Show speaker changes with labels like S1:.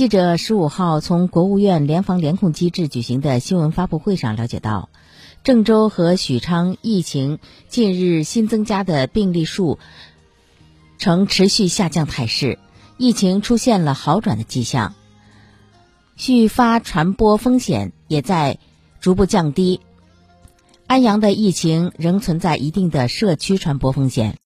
S1: 记者十五号从国务院联防联控机制举行的新闻发布会上了解到郑州和许昌疫情近日新增加的病例数呈持续下降态势疫情出现了好转的迹象。续发传播风险也在逐步降低安阳的疫情仍存在一定的社区传播风险。